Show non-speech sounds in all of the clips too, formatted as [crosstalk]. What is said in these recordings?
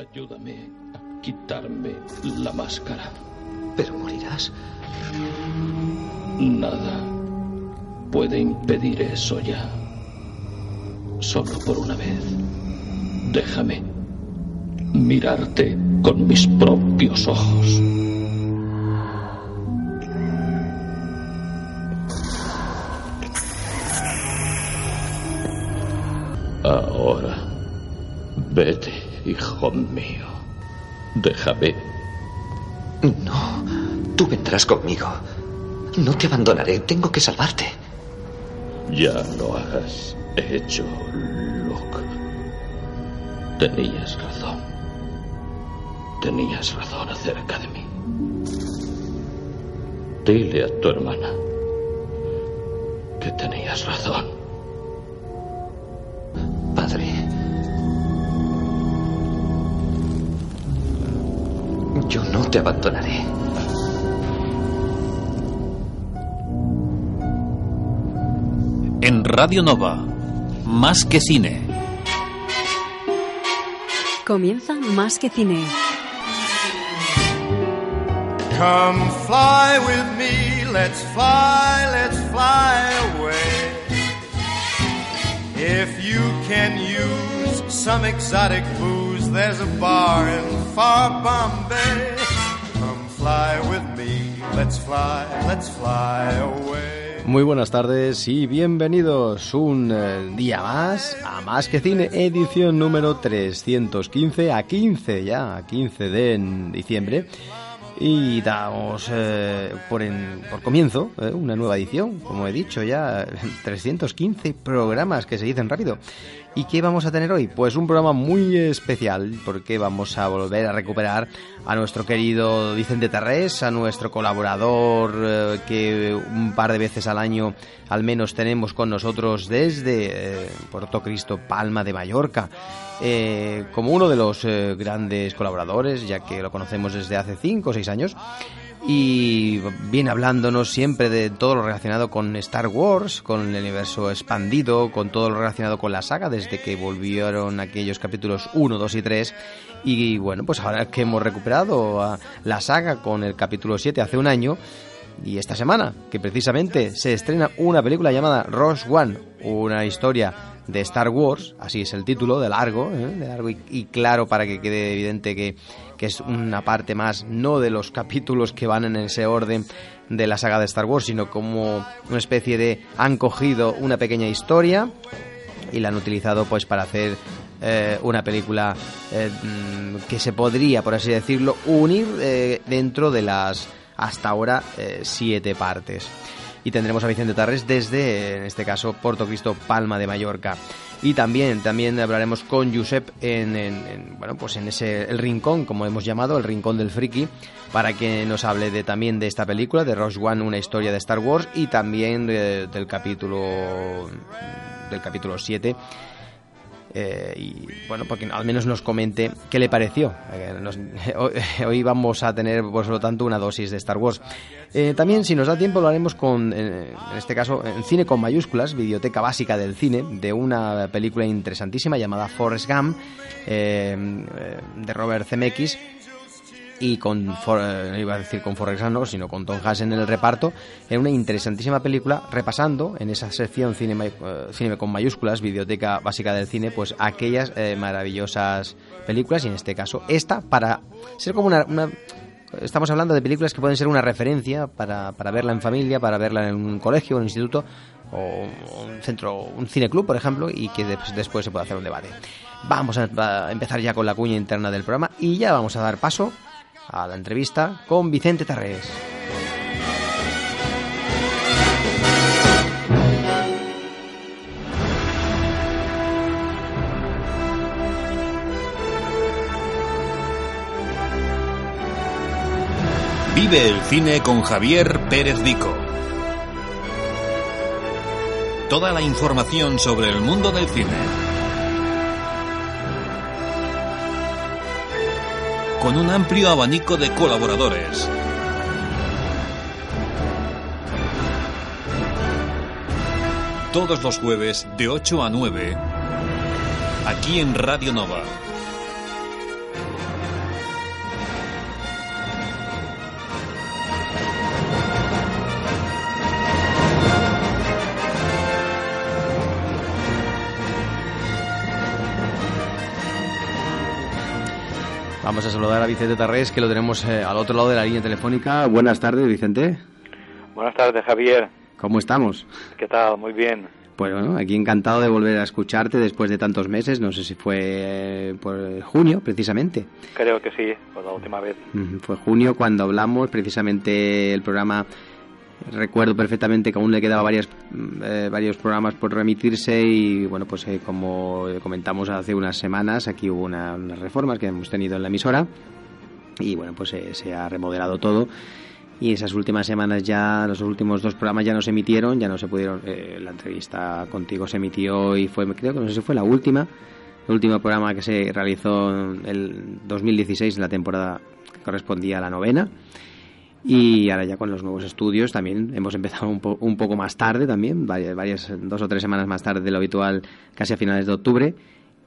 Ayúdame a quitarme la máscara. Pero morirás. Nada puede impedir eso ya. Solo por una vez. Déjame mirarte con mis propios ojos. Ahora, vete, hijo mío. Déjame. No, tú vendrás conmigo. No te abandonaré, tengo que salvarte. Ya lo has hecho, Luke. Tenías razón. Tenías razón acerca de mí. Dile a tu hermana que tenías razón. Padre. Yo no te abandonaré. En Radio Nova, Más que Cine. Comienza Más que Cine. Come fly with me, let's fly, let's fly away. If you can use some exotic booze, there's a bar in far Bombay. Come fly with me, let's fly, let's fly away. Muy buenas tardes y bienvenidos un eh, día más a Más que Cine, edición número 315, a 15 ya, a 15 de diciembre. Y damos eh, por, en- por comienzo eh, una nueva edición, como he dicho ya, [laughs] 315 programas que se dicen rápido. ¿Y qué vamos a tener hoy? Pues un programa muy especial, porque vamos a volver a recuperar a nuestro querido Vicente Terrés, a nuestro colaborador eh, que un par de veces al año al menos tenemos con nosotros desde Puerto Cristo, Palma de Mallorca, eh, como uno de los eh, grandes colaboradores, ya que lo conocemos desde hace 5 o 6 años y viene hablándonos siempre de todo lo relacionado con Star Wars, con el universo expandido, con todo lo relacionado con la saga, desde que volvieron aquellos capítulos 1, 2 y 3. Y bueno, pues ahora que hemos recuperado la saga con el capítulo 7 hace un año, y esta semana, que precisamente se estrena una película llamada Rogue One, una historia de Star Wars, así es el título, de largo, ¿eh? de largo y, claro para que quede evidente que, que es una parte más, no de los capítulos que van en ese orden de la saga de Star Wars, sino como una especie de han cogido una pequeña historia y la han utilizado pues para hacer eh, una película eh, mm, que se podría, por así decirlo, unir eh, dentro de las hasta ahora siete partes. Y tendremos a Vicente Tarres desde, en este caso, Porto Cristo, Palma de Mallorca. Y también, también hablaremos con Josep en, en- en, bueno, pues en ese el rincón, como hemos llamado, el rincón del friki, para que nos hable de, también de esta película, de Rogue One, una historia de Star Wars, y también de- del capítulo del capítulo 7 eh, y bueno, porque al menos nos comente qué le pareció. Eh, [laughs] hoy, vamos a tener, por lo tanto, una dosis de Star Wars. Eh, también, si nos da tiempo, lo haremos con, en este caso, en cine con mayúsculas, biblioteca básica del cine, de una película interesantísima llamada Forrest Gump, eh, de Robert Zemeckis, y con, For- eh, iba a decir con Forrest Gump, no, sino con Tom Hanks en el reparto, en una interesantísima película, repasando en esa sección eh, cine con mayúsculas, biblioteca básica del cine, pues aquellas eh, maravillosas películas, y en este caso esta, para ser como una... Estamos hablando de películas que pueden ser una referencia para, para verla en familia, para verla en un colegio, un instituto, o un centro, un cineclub, por ejemplo, y que des- después se puede hacer un debate. Vamos a empezar ya con la cuña interna del programa y ya vamos a dar paso a la entrevista con Vicente Tarrés. Vive el cine con Javier Pérez Dico. Toda la información sobre el mundo del cine. Con un amplio abanico de colaboradores. Todos los jueves de 8 a 9. Aquí en Radio Nova. Vamos a saludar a Vicente Tarrés, que lo tenemos eh, al otro lado de la línea telefónica. Buenas tardes, Vicente. Buenas tardes, Javier. ¿Cómo estamos? ¿Qué tal? Muy bien. Pues bueno, aquí encantado de volver a escucharte después de tantos meses. No sé si fue eh, por junio, precisamente. Creo que sí, por la última vez. Fue junio cuando hablamos precisamente el programa. Recuerdo perfectamente que aún le quedaba varias, mm, eh, varios programas por remitirse y bueno, pues eh, como comentamos hace unas semanas, aquí hubo una- unas reformas que hemos tenido en la emisora y bueno, pues eh, se ha remodelado todo y esas últimas semanas ya, los últimos dos programas ya no se emitieron, ya no se pudieron, la entrevista contigo se emitió y fue, creo que no sé si fue la última, el último programa que se realizó en el 2016, en la temporada que correspondía a la novena. Y ahora ya con los nuevos estudios también hemos empezado un, po- un poco más tarde también, varias, varias, dos o tres semanas más tarde de lo habitual, casi a finales de octubre.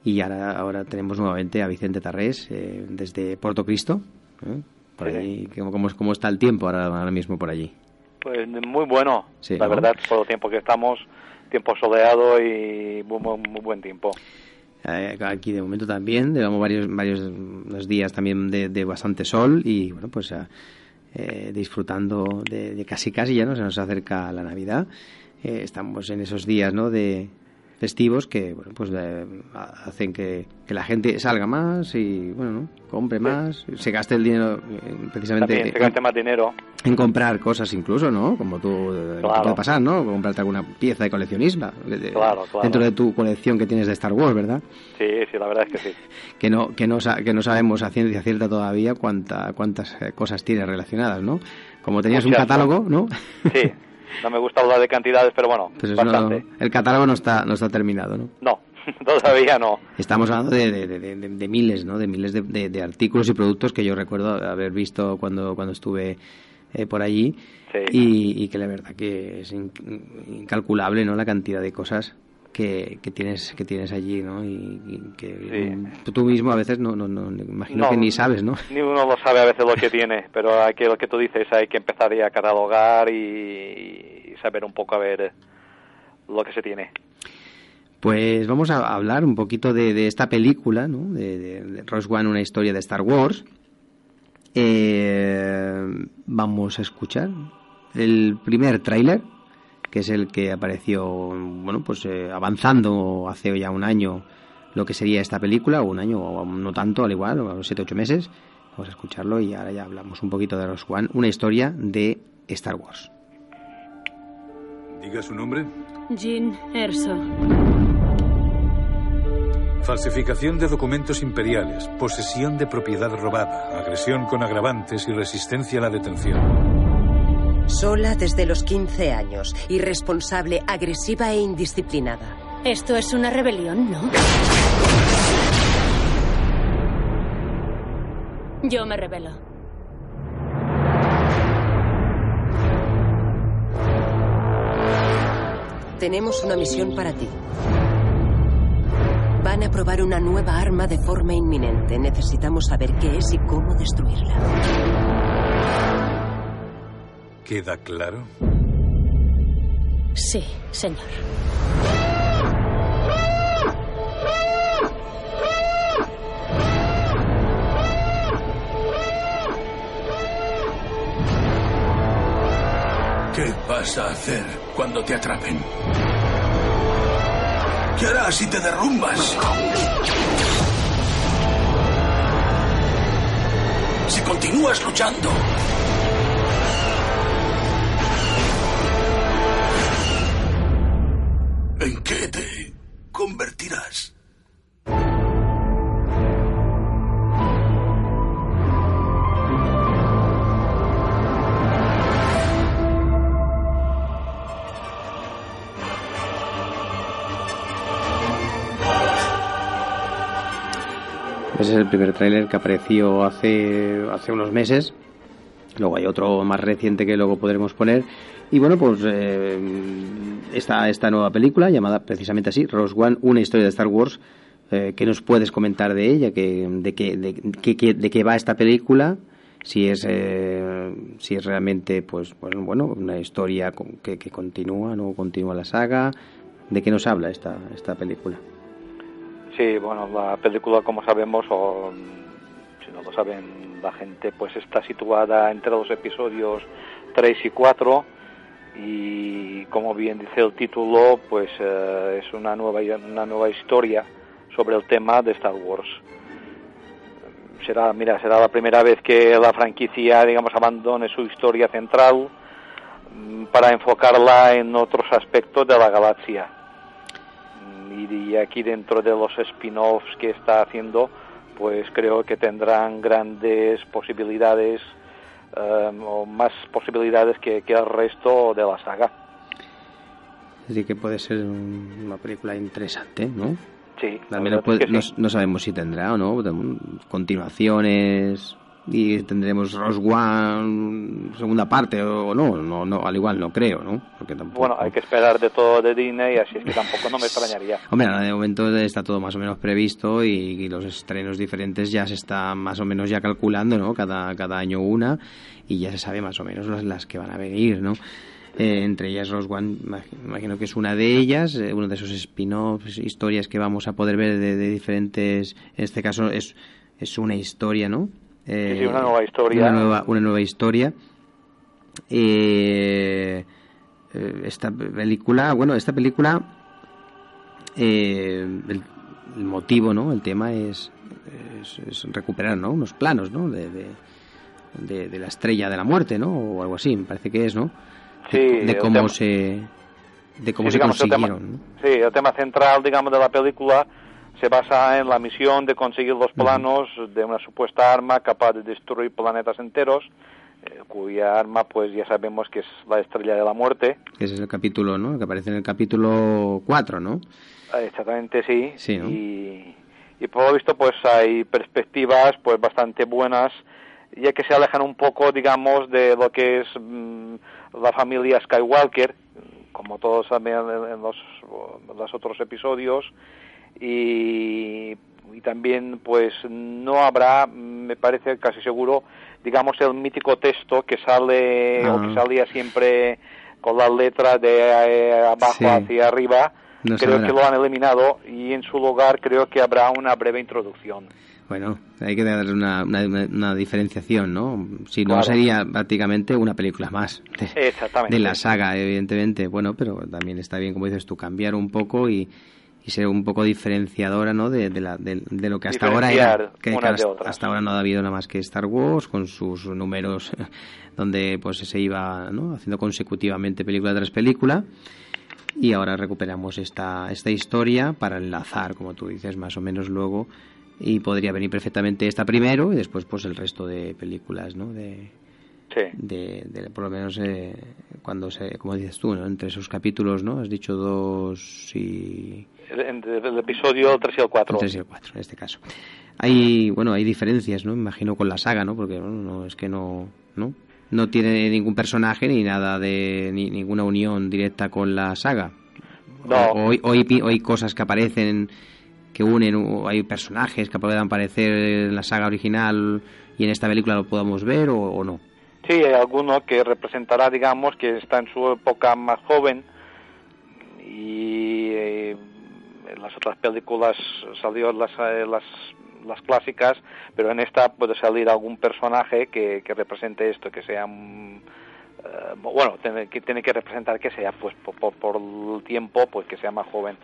Y ahora, ahora tenemos nuevamente a Vicente Tarrés eh, desde Puerto Cristo. ¿eh? Por Sí. allí, ¿cómo, cómo, está el tiempo ahora, ahora mismo por allí? Pues muy bueno, Sí, la ¿no? verdad, por el tiempo que estamos, tiempo soleado y muy, muy, muy buen tiempo. Eh, aquí de momento también, llevamos varios, varios días también de, de bastante sol y bueno, pues eh, disfrutando de, de casi casi ya no se nos acerca la Navidad. Eh, estamos en esos días ¿no? de festivos que bueno, pues eh, hacen que, que la gente salga más y bueno, ¿no? compre más, se gaste el dinero eh, precisamente También se en- gaste más dinero. en comprar cosas incluso, ¿no? Como tú eh, Claro. puede pasar, ¿no? Comprarte alguna pieza de coleccionismo Claro, claro. dentro de tu colección que tienes de Star Wars, ¿verdad? Sí, sí, la verdad es que sí. [laughs] que no que no que no sabemos a ciencia cierta todavía cuánta, cuántas cosas tiene relacionadas, ¿no? Como tenías un catálogo, ¿no? Sí, [laughs] no me gusta hablar de cantidades, pero bueno, no- bastante. el catálogo no está no está terminado, ¿no? No, [laughs] todavía no. Estamos hablando de, de- de- de- de miles, ¿no? De miles de, artículos y productos que yo recuerdo haber visto cuando cuando estuve eh, por allí Sí. y, y que la verdad que es in- incalculable, ¿no? La cantidad de cosas que, que tienes que tienes allí, ¿no? Y, y que mm, tú mismo a veces no, no, no imagino No, que ni sabes, ¿no? Ni uno lo sabe a veces lo que tiene, pero hay que, lo que tú dices, hay que empezar ya a catalogar y, y saber un poco a ver lo que se tiene. Pues vamos a hablar un poquito de, de esta película, ¿no? De, de, de Rogue One, una historia de Star Wars. Eh, vamos a escuchar el primer tráiler, que es el que apareció, bueno, pues eh, avanzando hace ya un año lo que sería esta película, o un año o no tanto, al igual, o siete ocho meses. Vamos a escucharlo y ahora ya hablamos un poquito de Rogue One, una historia de Star Wars. Diga su nombre. Jean Erso. Falsificación de documentos imperiales, posesión de propiedad robada, agresión con agravantes y resistencia a la detención. Sola desde los 15 años, irresponsable, agresiva e indisciplinada. Esto es una rebelión, ¿no? Yo me rebelo. Tenemos una misión para ti. Van a probar una nueva arma de forma inminente. Necesitamos saber qué es y cómo destruirla. ¿Queda claro? Sí, señor. ¿Qué vas a hacer cuando te atrapen? ¿Qué harás si te derrumbas? Si continúas luchando. Es el primer tráiler que apareció hace, hace unos meses. Luego hay otro más reciente que luego podremos poner. Y bueno, pues eh, esta, esta nueva película, llamada precisamente así, Rose One, una historia de Star Wars, eh, ¿qué nos puedes comentar de ella? ¿Qué, de, qué, de, qué, ¿De qué va esta película? Si es, eh, si es realmente, pues, bueno, bueno una historia que, que continúa, ¿no? Continúa la saga. ¿De qué nos habla esta, esta película? Sí, bueno, la película, como sabemos, o si no lo saben la gente, pues está situada entre los episodios 3 y 4 y como bien dice el título, pues eh, es una nueva, una nueva historia sobre el tema de Star Wars. Será, mira, será la primera vez que la franquicia, digamos, abandone su historia central mm, para enfocarla en otros aspectos de la galaxia. Y aquí dentro de los spin-offs que está haciendo, pues creo que tendrán grandes posibilidades um, o más posibilidades que, que, el resto de la saga. Así que puede ser una película interesante, ¿no? Sí. Menos puede, no, sí. no, sabemos si tendrá o no continuaciones y tendremos Rose One segunda parte o no, no, no, al igual no creo, ¿no? Porque tampoco... Bueno, hay que esperar de todo de Disney, así es que tampoco no me [laughs] extrañaría. Hombre, de momento está todo más o menos previsto y, y, los estrenos diferentes ya se está más o menos ya calculando, ¿no? Cada, cada año una y ya se sabe más o menos las, las que van a venir, ¿no? Eh, entre ellas Rose One, imagino que es una de ellas, eh, uno de esos spin-offs, historias que vamos a poder ver de, de diferentes, en este caso es, es una historia, ¿no? Eh, sí, una nueva historia. Una nueva, una nueva historia. Eh, esta película, bueno, esta película, eh, el, el, motivo, ¿no? El tema es, es, es recuperar, ¿no? Unos planos, ¿no? De, de, de, de, la estrella de la muerte, ¿no? O algo así, me parece que es, ¿no? Sí, de, cómo se de cómo sí, se consiguieron. El tema, ¿no? Sí, el tema central, digamos, de la película se basa en la misión de conseguir los planos de una supuesta arma capaz de destruir planetas enteros, eh, cuya arma, pues ya sabemos que es la estrella de la muerte. Ese es el capítulo, ¿no? Que aparece en el capítulo 4, ¿no? Exactamente, sí. sí ¿no? y, y por lo visto, pues hay perspectivas, pues bastante buenas, ya que se alejan un poco, digamos, de lo que es mmm, la familia Skywalker, como todos saben en los, en los otros episodios y, y, también pues no habrá me parece casi seguro digamos el mítico texto que sale ah. o que salía siempre con las letras de eh, abajo sí. hacia arriba no creo que lo han eliminado y en su lugar creo que habrá una breve introducción bueno, hay que darle una, una, una, diferenciación, ¿no? Si no, claro. sería prácticamente una película más de, de, la saga, evidentemente. Bueno, pero también está bien, como dices tú, cambiar un poco y, y ser un poco diferenciadora ¿no? de, de, la, de, de lo que hasta ahora era que, hasta, hasta, ahora no ha habido nada más que Star Wars con sus números [laughs] donde pues se iba ¿no? haciendo consecutivamente película tras película y ahora recuperamos esta, esta historia para enlazar como tú dices más o menos luego y podría venir perfectamente esta primero y después pues el resto de películas no de sí. de, de, por lo menos eh, cuando se como dices tú ¿no? entre esos capítulos no has dicho dos y entre el episodio 3 y el 4 el 3 y el 4 en este caso. Hay bueno hay diferencias no imagino con la saga no porque bueno, no es que no no no tiene ningún personaje ni nada de ni ninguna unión directa con la saga. No. hay, o hay cosas que aparecen que unen o hay personajes que puedan aparecer en la saga original y en esta película lo podamos ver o, o no. Sí hay alguno que representará digamos que está en su época más joven y eh, en las otras películas salió las, eh, las, las clásicas, pero en esta puede salir algún personaje que, que represente esto, que sea uh, bueno, tiene que, tiene que representar que sea, pues por, por, por el tiempo, pues que sea más joven.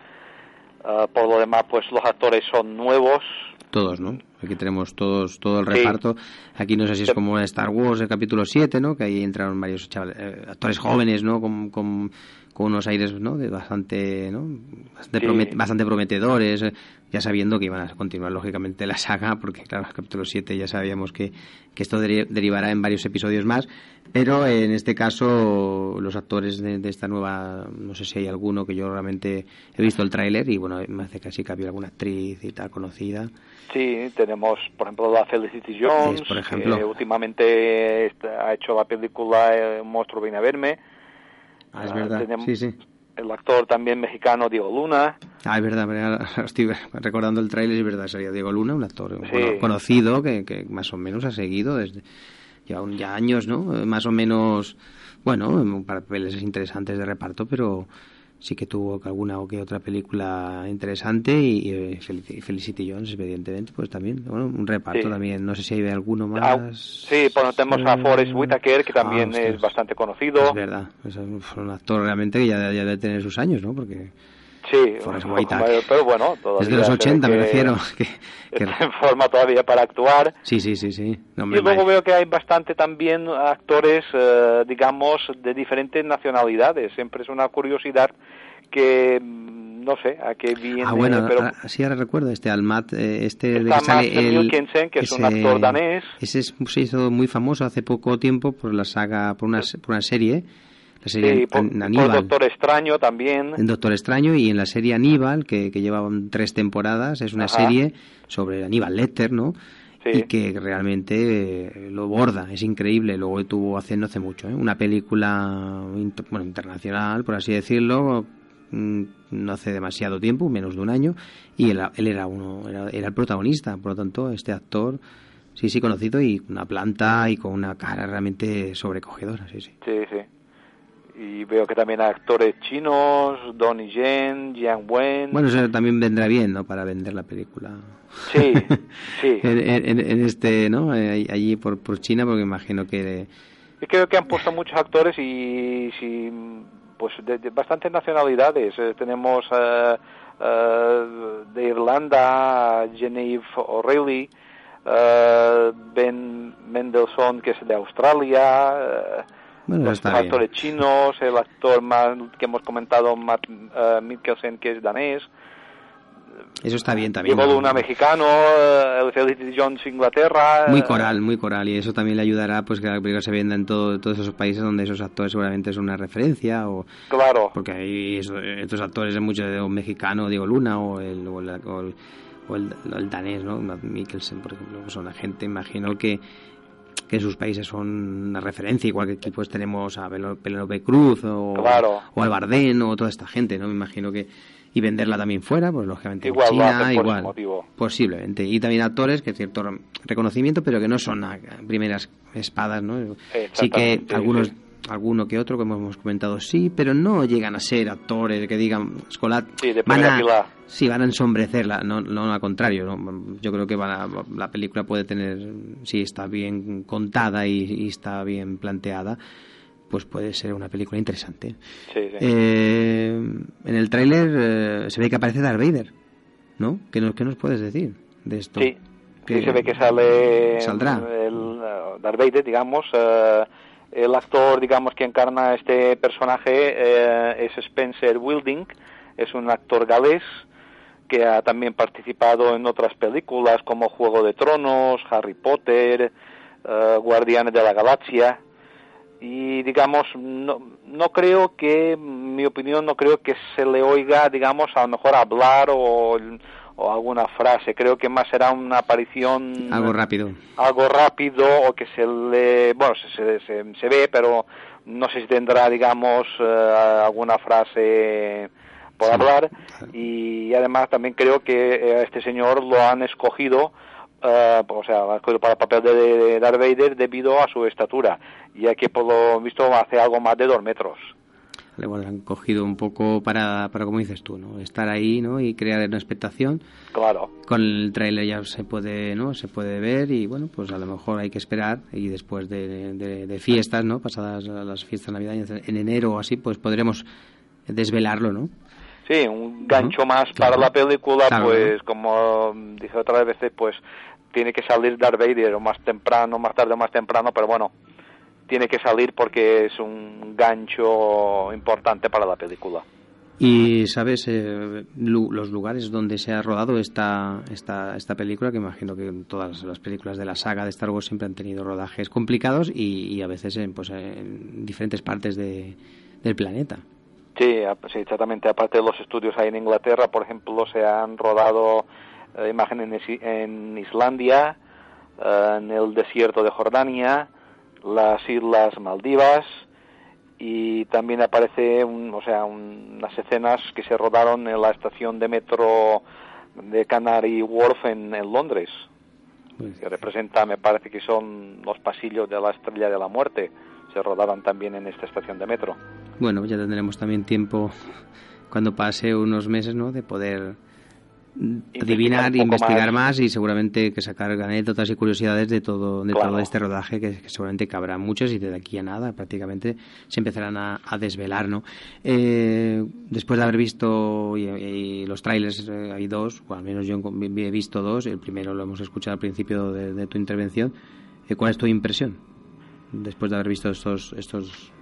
Uh, por lo demás, pues los actores son nuevos. Todos, ¿no? Aquí tenemos todos todo el reparto. Aquí no sé si es como Star Wars, el capítulo 7, ¿no? Que ahí entraron varios chavales, eh, actores jóvenes, ¿no? Con, con con unos aires ¿no? de bastante, ¿no? bastante, Sí. promet- bastante prometedores, eh, ya sabiendo que iban a continuar lógicamente la saga, porque claro, el capítulo 7 ya sabíamos que, que esto deri- derivará en varios episodios más, pero en este caso los actores de, de esta nueva, no sé si hay alguno que yo realmente he visto el tráiler y bueno, me hace casi que había alguna actriz y tal conocida. Sí, tenemos, por ejemplo, la Felicity Jones, Es, por ejemplo. que últimamente ha hecho la película eh, Un monstruo viene a verme. Ah, es Ah, verdad, tenemos- sí, sí. El actor también mexicano Diego Luna. Ah, es verdad, [laughs] estoy recordando el tráiler, es verdad, sería Diego Luna, un actor Sí. conocido que, que más o menos ha seguido desde ya, un- ya años, ¿no? Más o menos, bueno, papeles interesantes de reparto, pero sí que tuvo alguna o que otra película interesante y, y, eh, Felicity, Jones, evidentemente, pues también, bueno, un reparto Sí. también, no sé si hay alguno Ah, más. sí, bueno, tenemos a Forrest Whitaker, que también ah, es bastante conocido. Es verdad, es un, un actor realmente que ya, ya debe tener sus años, ¿no? Porque Sí, Forrest un poco mayor, pero bueno, todavía es de los se ve 80, me refiero. [laughs] que- que- Está en forma todavía para actuar. Sí, sí, sí, sí. No, Y luego veo que hay bastante también actores, eh, digamos, de diferentes nacionalidades. Siempre es una curiosidad que mm, no sé a qué viene, Ah, bueno, pero ahora- sí, ahora recuerdo este Almat, eh, este de Está que sale el- Mikkelsen, que es un actor danés. Ese es- se hizo muy famoso hace poco tiempo por la saga, por una, por una serie, la serie sí, por, An- por Aníbal. Doctor Extraño también. en Doctor Extraño y en la serie Aníbal, que, que llevaban tres temporadas, es una Ajá. serie sobre Aníbal Lecter, ¿no? Sí. Y que realmente eh, lo borda, es increíble. Luego tuvo hace no hace mucho, ¿eh? una película inter- bueno, internacional, por así decirlo, mm, no hace demasiado tiempo, menos de un año, y él, él era uno, era, era el protagonista, por lo tanto, este actor, sí, sí, conocido y una planta y con una cara realmente sobrecogedora, sí, sí. Sí, sí. Y veo que también hay actores chinos, Donnie Yen, Jiang Wen. Bueno, eso también vendrá bien, ¿no? Para vender la película. Sí, [laughs] sí. en, en- en este, ¿no? Eh, Allí por, por China, porque imagino que... Y creo que han puesto muchos actores y, sí, pues de, de bastantes nacionalidades. Eh, tenemos eh, de Irlanda Genevieve O'Reilly, eh, Ben Mendelssohn que es de Australia, Bueno, los bien. actores chinos, el actor más que hemos comentado, Matt eh, Mikkelsen que es danés, Eso está bien también. Diego ¿no? Luna mexicano, eh, el Felicity Jones Inglaterra. Muy coral, muy coral. Y eso también le ayudará pues que la película se venda en todo, todos esos países donde esos actores seguramente son una referencia. o Claro. Porque hay eso- estos actores, muchos de un mexicano, Diego Luna, o el, o el, o el, o el- el danés, ¿no? Matt Mikkelsen, por ejemplo. Son la gente, imagino que que en sus países son una referencia, igual que aquí pues tenemos a Penélope Cruz o, Claro. o al Bardén o toda esta gente, ¿no? Me imagino que y venderla también fuera, pues lógicamente en Igual lo China, igual, posiblemente. Y también actores que cierto re- reconocimiento, pero que no son primeras espadas, ¿no? Sí que algunos sí. Alguno que otro, como hemos comentado, sí, pero no llegan a ser actores que digan, Escolat, Sí, van a, sí, van a ensombrecerla, no, no al contrario, ¿no? yo creo que van a- la película puede tener, si está bien contada y, y está bien planteada, pues puede ser una película interesante. Sí, sí. Eh, en el tráiler eh, se ve que aparece Darth Vader, ¿no? ¿Qué nos, qué nos puedes decir de esto? Sí, sí se ve que sale saldrá. el Darth Vader, digamos, eh, el actor, digamos, que encarna este personaje eh, es Spencer Wilding, es un actor galés que ha también participado en otras películas como Juego de Tronos, Harry Potter, eh, Guardianes de la Galaxia. Y digamos no, no creo que mi opinión no creo que se le oiga digamos a lo mejor hablar o, o alguna frase. Creo que más será una aparición Algo rápido. algo rápido o que se le bueno se, se, se ve pero no sé si tendrá digamos eh, alguna frase por hablar. Y además también creo que eh, a este señor lo han escogido eh, o sea, lo han escogido para el papel de, de Darth Vader debido a su estatura. Ya que por lo visto hace algo más de dos metros Igual han cogido un poco para, para, como dices tú, ¿no? Estar ahí, ¿no? Y crear una expectación. claro Con el tráiler ya se puede, ¿no? Se puede ver y, bueno, pues a lo mejor hay que esperar y después de, de, de fiestas, ¿no? Pasadas las fiestas navideñas en enero o así, pues podremos desvelarlo, ¿no? Sí, un gancho más para la película, Claro, pues como dije otras veces, pues tiene que salir Darth Vader o más temprano, más tarde o más temprano, pero bueno, tiene que salir porque es un gancho importante para la película. ¿Y sabes eh, los lugares donde se ha rodado esta, esta, esta película? Que imagino que todas las películas de la saga de Star Wars siempre han tenido rodajes complicados y, a veces en, pues, en diferentes partes de, del planeta. Sí, sí, exactamente. Aparte de los estudios ahí en Inglaterra, por ejemplo, se han rodado eh, imágenes en Islandia, eh, en el desierto de Jordania, las Islas Maldivas, y también aparece o sea unas escenas que se rodaron en la estación de metro de Canary Wharf en, Londres que representa me parece que son los pasillos de la Estrella de la Muerte. Se rodaron también en esta estación de metro. Bueno ya tendremos también tiempo cuando pase unos meses no de poder adivinar, investigar más. y seguramente que sacar anécdotas y curiosidades de todo de todo este rodaje que, seguramente cabrá muchos y de aquí a nada prácticamente se empezarán a, desvelar no eh, después de haber visto y, los trailers eh, hay dos o al menos yo he visto dos el primero lo hemos escuchado al principio de, tu intervención eh, ¿cuál es tu impresión después de haber visto estos estos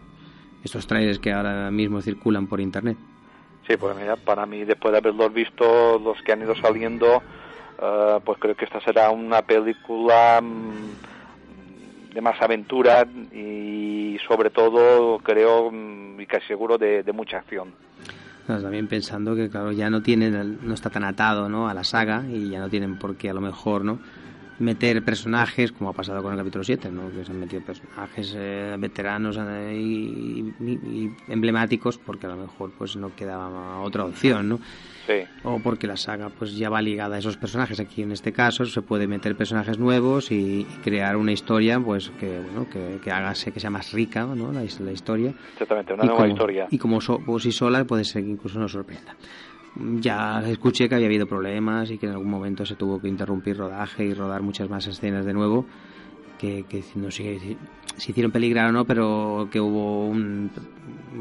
estos trailers que ahora mismo circulan por internet Sí, pues mira, para mí, después de haberlos visto, los que han ido saliendo, eh, pues creo que esta será una película mm, de más aventura y sobre todo, creo, mm, y casi seguro, de, mucha acción. también pensando que, claro, ya no tienen, no está tan atado, ¿no? A la saga y ya no tienen por qué, a lo mejor, ¿no? Meter personajes, como ha pasado con el capítulo 7, ¿no? que se han metido personajes eh, veteranos eh, y, emblemáticos porque a lo mejor pues no quedaba otra opción, ¿no? Sí. O porque la saga pues ya va ligada a esos personajes. Aquí en este caso se puede meter personajes nuevos y, crear una historia pues que bueno que, que haga que sea más rica ¿no? la, historia. Exactamente, una nueva historia. Y como so, por sí sola puede ser que incluso nos sorprenda ya escuché que había habido problemas y que en algún momento se tuvo que interrumpir rodaje y rodar muchas más escenas de nuevo que, no sé si hicieron peligrar o no, pero que hubo un,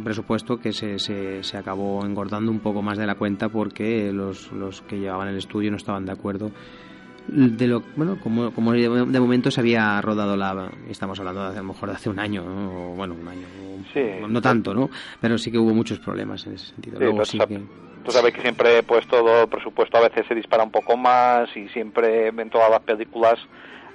presupuesto que se, se, se, acabó engordando un poco más de la cuenta porque los, los que llevaban el estudio no estaban de acuerdo. De lo bueno como, como de momento se había rodado la estamos hablando de a lo mejor de hace un año o bueno un año no tanto no pero sí que hubo muchos problemas en ese sentido. Luego, sí que tú sabes que siempre pues todo el presupuesto a veces se dispara un poco más y siempre en todas las películas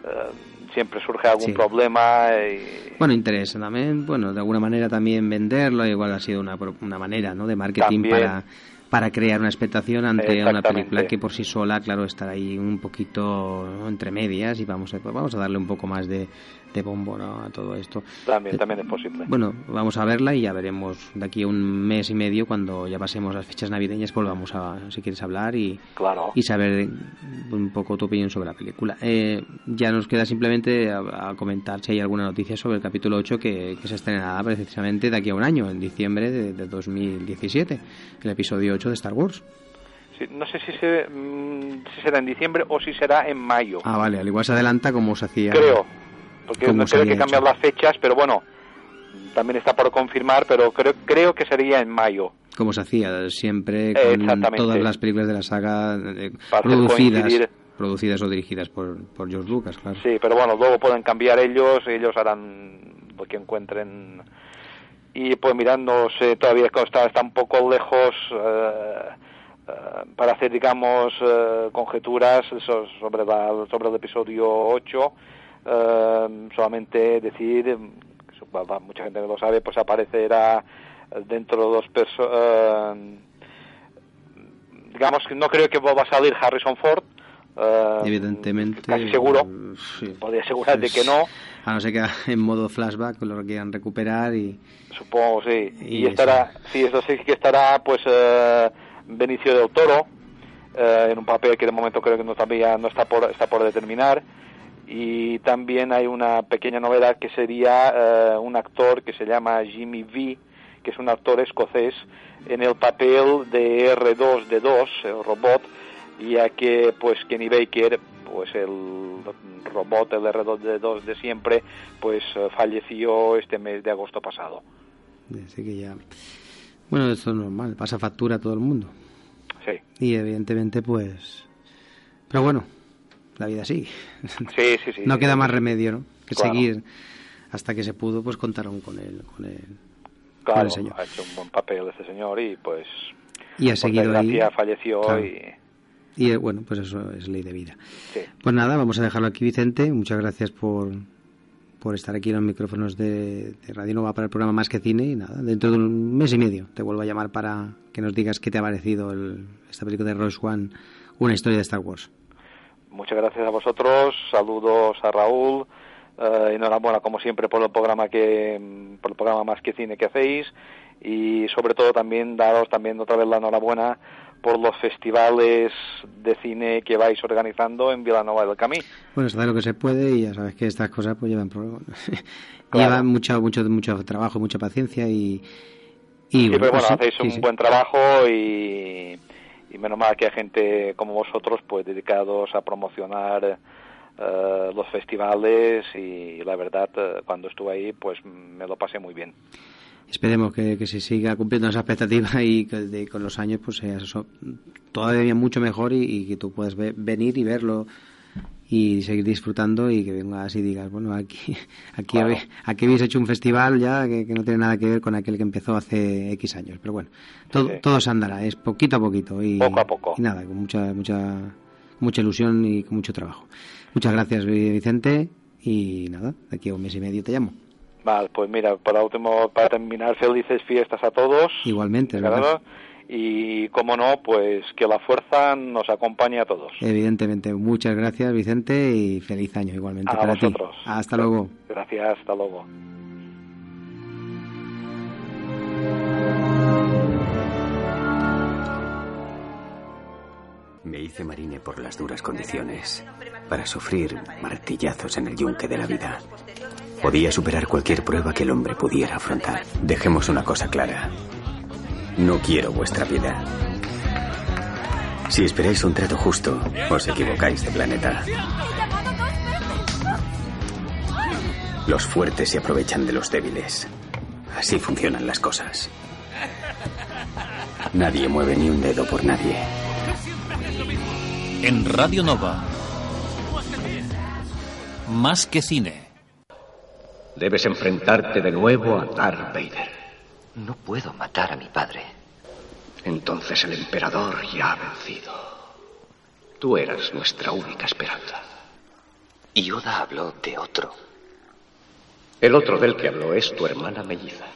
eh, siempre surge algún problema y... bueno interesa también bueno de alguna manera también venderlo igual ha sido una, una manera no de marketing para para crear una expectación ante una película que por sí sola, claro, estará ahí un poquito entre medias y vamos a, vamos a darle un poco más de, de bombo a todo esto. También, también es posible. Bueno, vamos a verla y ya veremos de aquí a un mes y medio cuando ya pasemos las fechas navideñas, pues vamos a, si quieres hablar y, y saber un poco tu opinión sobre la película. Eh, ya nos queda simplemente a, comentar si hay alguna noticia sobre el capítulo 8 que, se estrenará precisamente de aquí a un año, en diciembre de, de 2017, el episodio 8 de Star Wars no sé si, se, mm, si será en diciembre o si será en mayo. Ah, vale, al igual se adelanta como se hacía. Creo, porque no creo que cambiar las fechas, pero bueno, también está por confirmar, pero creo, creo que sería en mayo. Como se hacía siempre con todas las películas de la saga eh, producidas, producidas o dirigidas por, por George Lucas, claro. Sí, pero bueno, luego pueden cambiar ellos, ellos harán lo que encuentren. Y pues mirándose todavía está, está un poco lejos eh, eh, para hacer, digamos, conjeturas sobre, la, sobre el episodio 8 Em, solamente decir, mucha gente que lo sabe, pues aparecerá dentro de dos personas, em, digamos que no creo que va a salir Harrison Ford. Em, Evidentemente. Casi seguro. Podría asegurar de que no. A no ser que [laughs] en modo flashback lo quieran recuperar y. Supongo, sí. Y, estará, sí, eso sí que estará, pues, eh, Benicio del Toro, eh, en un papel que de momento creo que no, todavía no está por, está por determinar y también hay una pequeña novedad que sería eh, un actor que se llama Jimmy V, que es un actor escocés, en el papel de R2D2, el robot, ya que pues Kenny Baker, pues el robot, el R2D2 de siempre, pues eh, falleció este mes de agosto pasado. Así que ya... Bueno, esto es normal, pasa factura a todo el mundo. Sí. Y evidentemente pues... Pero bueno, la vida sigue. Sí, sí, sí. no queda más remedio, ¿no? Que seguir hasta que se pudo, pues contaron con él, con él, claro, ha hecho un buen papel este señor y pues y ha seguido ahí. falleció y y eh, bueno, pues eso es ley de vida. Pues nada, vamos a dejarlo aquí, Vicente. Muchas gracias por, por estar aquí en los micrófonos de, Radio Nova para el programa Más que Cine. Y nada, dentro de un mes y medio te vuelvo a llamar para que nos digas qué te ha parecido el, esta película de Rose One, una historia de Star Wars. Muchas gracias a vosotros. Saludos a Raúl. Eh, enhorabuena, como siempre, por el programa que por el programa Más que Cine que hacéis y sobre todo también daros también otra vez la enhorabuena por los festivales de cine que vais organizando en Vilanova del Camí. Bueno, se da lo que se puede y ya sabes que estas cosas pues llevan [laughs] llevan mucho mucho mucho trabajo, mucha paciencia y y bueno, pues hacéis un buen trabajo y, y menos mal que hay gente como vosotros pues dedicados a promocionar eh, los festivales y la verdad eh, cuando estuve ahí pues me lo pasé muy bien. Esperemos que, se siga cumpliendo esa expectativa [laughs] y que con los años pues sea eso todavía mucho mejor y, que tú puedas venir y verlo y seguir disfrutando y que vengas y digas, bueno, aquí [laughs] aquí, aquí habéis hecho un festival ya que, no tiene nada que ver con aquel que empezó hace X años. Pero bueno, todo, todo se andará, es poquito a poquito y, poco a poco. y nada, con mucha, mucha, mucha ilusión y con mucho trabajo. Muchas gracias, Vicente, y nada, de aquí a un mes y medio te llamo. Vale, pues mira, para último, para terminar, felices fiestas a todos. Igualmente, ¿verdad? Y como no, pues que la fuerza nos acompañe a todos. Evidentemente, muchas gracias Vicente y feliz año igualmente a para vosotros. ti. Hasta luego. Gracias, hasta luego. Me hice marine por las duras condiciones, para sufrir martillazos en el yunque de la vida. Podía superar cualquier prueba que el hombre pudiera afrontar. Dejemos una cosa clara. No quiero vuestra piedad. Si esperáis un trato justo, os equivocáis de planeta. Los fuertes se aprovechan de los débiles. Así funcionan las cosas. Nadie mueve ni un dedo por nadie. En Radio Nova. Más que cine. Debes enfrentarte de nuevo a Darth Vader. No puedo matar a mi padre. Entonces el emperador ya ha vencido. Tú eras nuestra única esperanza. Yoda habló de otro. El otro del que habló es tu hermana melliza.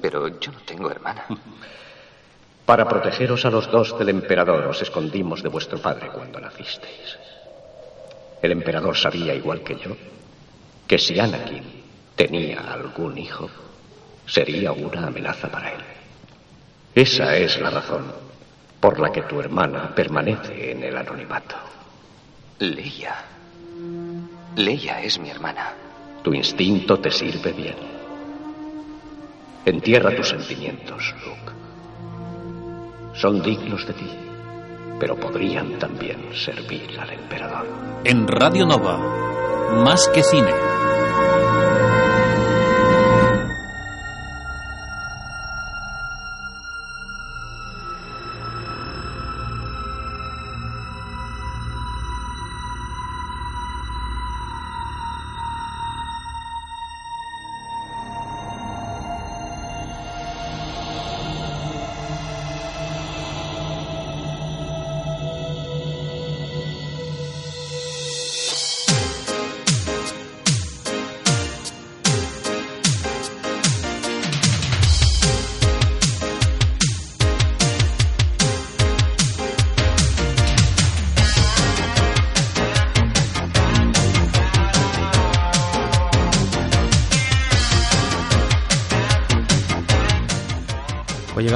Pero yo no tengo hermana. [laughs] Para protegeros a los dos del emperador os escondimos de vuestro padre cuando nacisteis. El emperador sabía, igual que yo, que si Anakin tenía algún hijo, sería una amenaza para él. Esa es la razón por la que tu hermana permanece en el anonimato. Leia. Leia es mi hermana. Tu instinto te sirve bien. Entierra tus sentimientos, Luke. Son dignos de ti, pero podrían también servir al emperador. En Radio Nova, más que cine.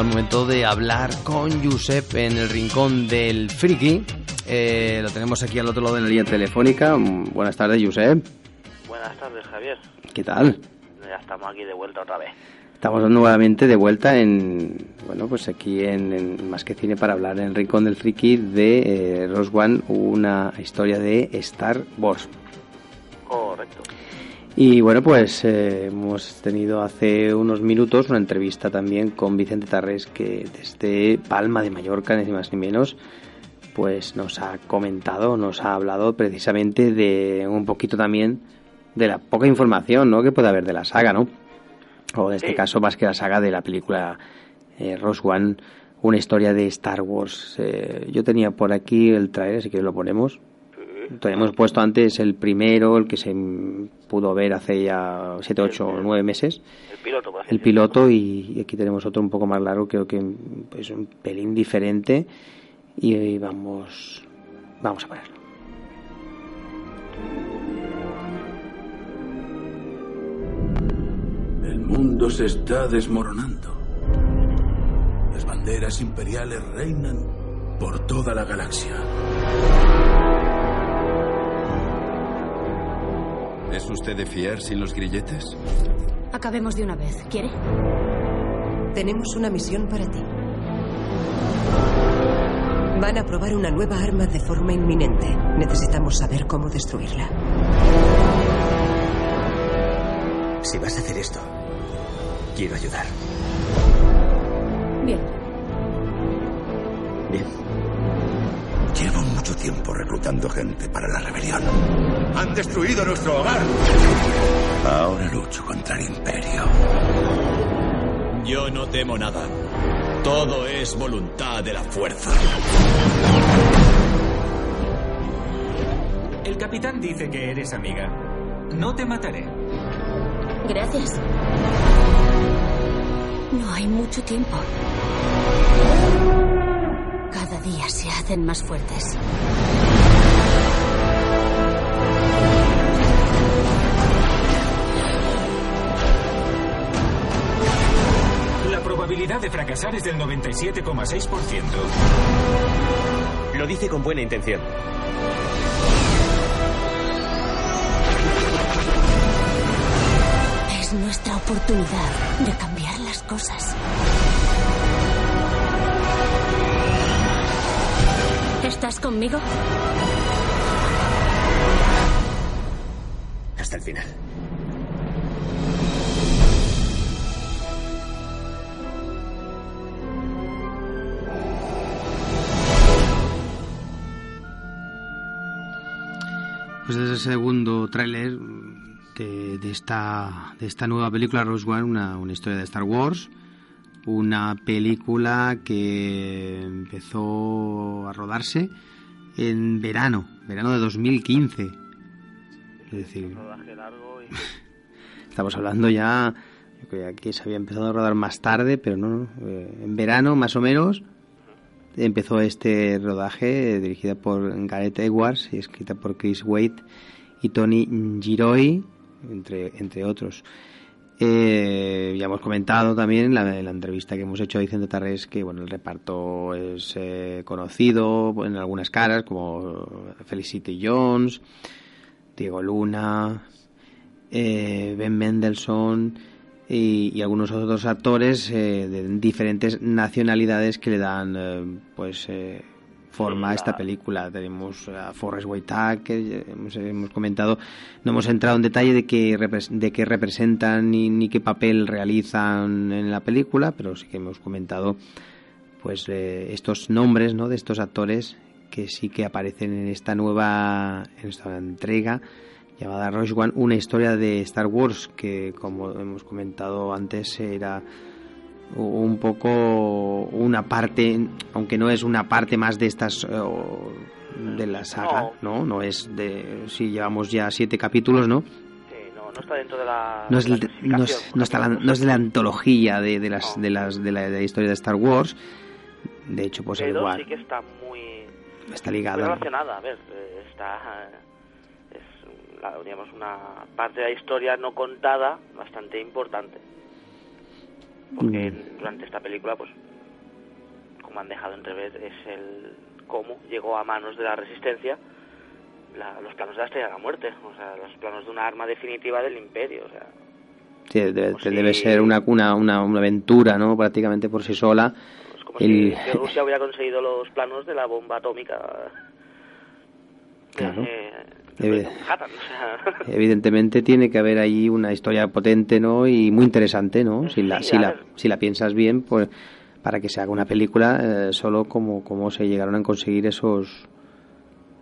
Momento de hablar con Josep en el rincón del friki. Eh, lo tenemos aquí al otro lado de la línea telefónica. Mm, buenas tardes, Josep. Buenas tardes, Javier. ¿Qué tal? Ya estamos aquí de vuelta otra vez. Estamos nuevamente de vuelta en, bueno, pues aquí en, Más que Cine para hablar en el Rincón del Friki de eh, Rose One, una historia de Star Wars. Y bueno, pues eh, hemos tenido hace unos minutos una entrevista también con Vicente Tarrés, que desde Palma de Mallorca, ni más ni menos, pues nos ha comentado, nos ha hablado precisamente de un poquito también de la poca información, ¿no? Que puede haber de la saga, ¿no? O en este Sí. caso más que la saga de la película eh, Rose One, una historia de Star Wars. Eh, yo tenía por aquí el trailer, si que lo ponemos. Tenemos puesto antes el primero, el que se pudo ver hace ya 7, 8 o 9 meses. El piloto, por así El piloto y, y aquí tenemos otro un poco más largo, creo que es un pelín diferente. Y, y vamos, vamos a ponerlo. El mundo se está desmoronando. Las banderas imperiales reinan por toda la galaxia. ¿Es usted de fiar sin los grilletes? Acabemos de una vez. ¿Quiere? Tenemos una misión para ti. Van a probar una nueva arma de forma inminente. Necesitamos saber cómo destruirla. Si vas a hacer esto, quiero ayudar. Bien. Bien. Tiempo reclutando gente para la rebelión. Han destruido nuestro hogar. Ahora lucho contra el imperio. Yo no temo nada. Todo es voluntad de la fuerza. El capitán dice que eres amiga. No te mataré. Gracias. No hay mucho tiempo. Cada día se hacen más fuertes. La probabilidad de fracasar es del 97,6%. Lo dice con buena intención. Es nuestra oportunidad de cambiar las cosas. Conmigo? Hasta el final. Pues es el segundo tráiler de, de esta, de esta nueva película Rose One, una, una historia de Star Wars. Una película que empezó a rodarse en verano, verano de 2015. Es decir, [laughs] estamos hablando ya, yo que se había empezado a rodar más tarde, pero no, eh, en verano más o menos empezó este rodaje eh, dirigida por Gareth Edwards y escrita por Chris Wade y Tony Giroi, entre, entre otros. Eh, ya hemos comentado también en la, en la entrevista que hemos hecho a Vicente Tarrés que bueno el reparto es eh, conocido en algunas caras como Felicity Jones, Diego Luna, eh, Ben Mendelssohn y, y algunos otros actores eh, de diferentes nacionalidades que le dan eh, pues forma esta película. Tenemos a Forrest Whitaker, hemos, hemos comentado, no hemos entrado en detalle de qué, de qué representan ni, ni qué papel realizan en la película, pero sí que hemos comentado pues eh, estos nombres ¿no? de estos actores que sí que aparecen en esta nueva en esta entrega llamada Rogue One, una historia de Star Wars que como hemos comentado antes era un poco una parte, aunque no es una parte más de estas eh, de la saga, ¿no? No es de si llevamos ya siete capítulos, ¿no? No, está dentro de la, No es, de la no es, no está la- no es de la antología de, de las de las de la, de la historia de Star Wars. De hecho, pues pero igual sí que está muy, está muy ligado. relacionada. A ver, está... Es, digamos, una parte de la historia no contada bastante importante. Porque Mm. durante esta película, pues, como han dejado entrever, es el cómo llegó a manos de la resistencia la- los planos de la estrella de la muerte, o sea, los planos de una arma definitiva del imperio, o sea, Sí, debe, debe ser una, una, una, una aventura, ¿no? Prácticamente por sí sola. como El- si, si Rusia hubiera conseguido los planos de la bomba atómica Claro. eh, [laughs] Evidentemente tiene que haber ahí una historia potente, ¿no? Y muy interesante, ¿no? Si la, Sí, si la, si la piensas bien, pues para que se haga una película, eh, solo como, como se llegaron a conseguir esos,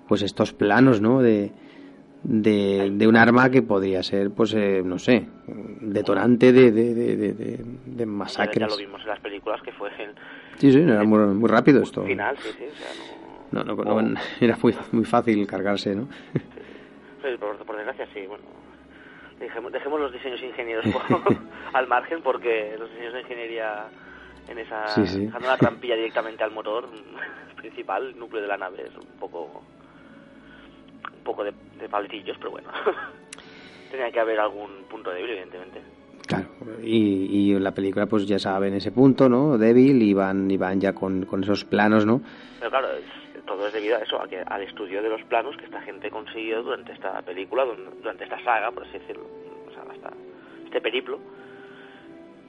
pues estos planos, ¿no? De, de, de un arma que podría ser, pues, eh, no sé, detonante de, de, de, de, masacres. ya lo vimos en las películas que fue el Sí, sí, era muy, muy rápido esto. final, sí, sí. O sea, no, No, no, no, era muy, muy fácil cargarse, ¿no? Sí, por, por desgracia sí, bueno. Dejemos, dejemos los diseños ingenieros [laughs] [laughs] al margen porque los diseños de ingeniería en esa Sí, sí. dejando una trampilla directamente al motor [laughs] principal, núcleo de la nave es un poco un poco de, de paletillos, pero bueno. Tenía que haber algún punto débil, evidentemente. Claro, y, y en la película pues ya saben ese punto, ¿no? Débil y van, y van ya con, con esos planos, ¿no? Pero claro, es- todo es debido a eso, a que, al estudio de los planos que esta gente consiguió durante esta película, durante esta saga, por así decirlo, o sea, hasta este periplo.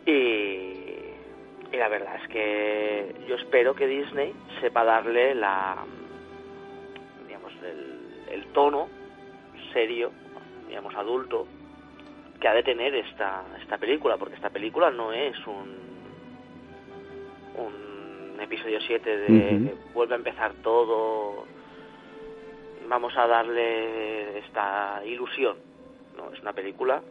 Y, y la verdad es que yo espero que Disney sepa darle la, digamos, el, tono serio, digamos, adulto, que ha de tener esta, esta película, porque esta película no es un episodio 7 de vuelve a empezar todo, vamos a darle esta ilusión. No, es una película